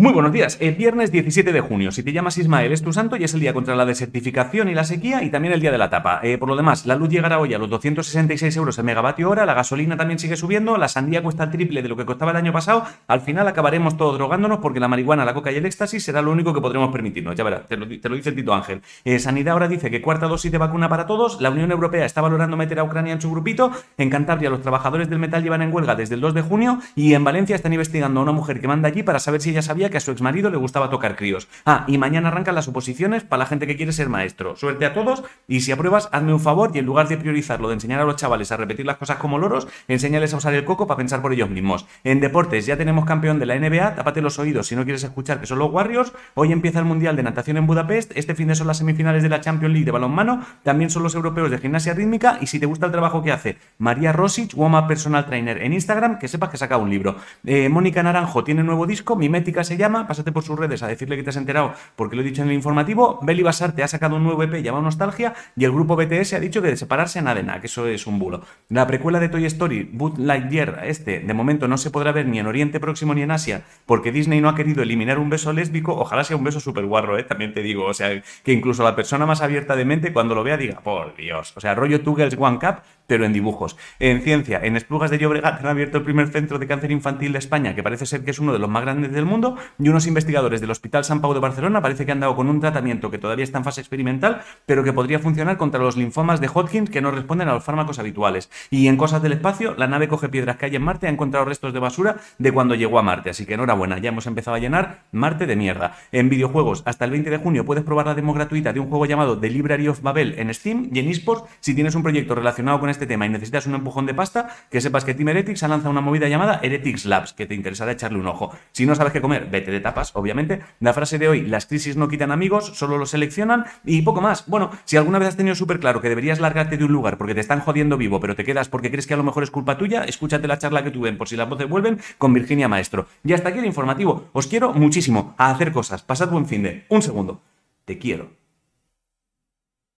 Muy buenos días. El viernes 17 de junio. Si te llamas Ismael, es tu santo y es el día contra la desertificación y la sequía y también el día de la tapa. Eh, por lo demás, la luz llegará hoy a los 266 euros el megavatio hora, la gasolina también sigue subiendo, la sandía cuesta el triple de lo que costaba el año pasado. Al final acabaremos todos drogándonos porque la marihuana, la coca y el éxtasis será lo único que podremos permitirnos. Ya verás, te lo, dice el Tito Ángel. Eh, Sanidad ahora dice que cuarta dosis de vacuna para todos. La Unión Europea está valorando meter a Ucrania en su grupito. En Cantabria los trabajadores del metal llevan en huelga desde el 2 de junio y en Valencia están investigando a una mujer que manda allí para saber si ella sabía que a su exmarido le gusta gustaba tocar críos. Ah, y mañana arrancan las oposiciones para la gente que quiere ser maestro. Suerte a todos y si apruebas, hazme un favor y en lugar de priorizarlo de enseñar a los chavales a repetir las cosas como loros, enséñales a usar el coco para pensar por ellos mismos. En deportes ya tenemos campeón de la NBA, tápate los oídos si no quieres escuchar que son los Warriors. Hoy empieza el Mundial de Natación en Budapest, este fin de son las semifinales de la Champions League de balonmano, también son los europeos de gimnasia rítmica y si te gusta el trabajo que hace María Rosic, Woma Personal Trainer en Instagram, que sepas que saca un libro. Eh, Mónica Naranjo tiene nuevo disco, Mimética se llama, pásate por sus redes a decirle que te has enterado porque lo he dicho en el informativo. Beli Basarte ha sacado un nuevo EP llamado Nostalgia y el grupo BTS ha dicho que de separarse nada de nada, que eso es un bulo. La precuela de Toy Story, Boot Lightyear, este, de momento no se podrá ver ni en Oriente Próximo ni en Asia porque Disney no ha querido eliminar un beso lésbico. Ojalá sea un beso súper guarro, ¿eh? también te digo. O sea, que incluso la persona más abierta de mente cuando lo vea diga, por Dios. O sea, rollo Two Girls One Cup, pero en dibujos. En ciencia, en Esplugas de Llobregat han abierto el primer centro de cáncer infantil de España, que parece ser que es uno de los más grandes del mundo, y unos investigadores del Hospital San Pau de Barcelona parece que han dado con un tratamiento que todavía está en fase experimental, pero que podría funcionar contra los linfomas de Hodgkin que no responden a los fármacos habituales. Y en cosas del espacio, la nave coge piedras que hay en Marte ha encontrado restos de basura de cuando llegó a Marte. Así que enhorabuena, ya hemos empezado a llenar Marte de mierda. En videojuegos, hasta el 20 de junio puedes probar la demo gratuita de un juego llamado The Library of Babel en Steam y en eSports. Si tienes un proyecto relacionado con este tema y necesitas un empujón de pasta, que sepas que Team Heretics ha lanzado una movida llamada Heretics Labs, que te interesará echarle un ojo. Si no sabes qué comer, vete de tapas, obviamente. La frase de hoy, las crisis no quitan amigos, solo los seleccionan y poco más. Bueno, si alguna vez has tenido súper claro que deberías largarte de un lugar porque te están jodiendo vivo, pero te quedas porque crees que a lo mejor es culpa tuya, escúchate la charla que tuve por si las voces vuelven con Virginia Maestro. Y hasta aquí el informativo. Os quiero muchísimo a hacer cosas. Pasad buen fin de. Un segundo. Te quiero.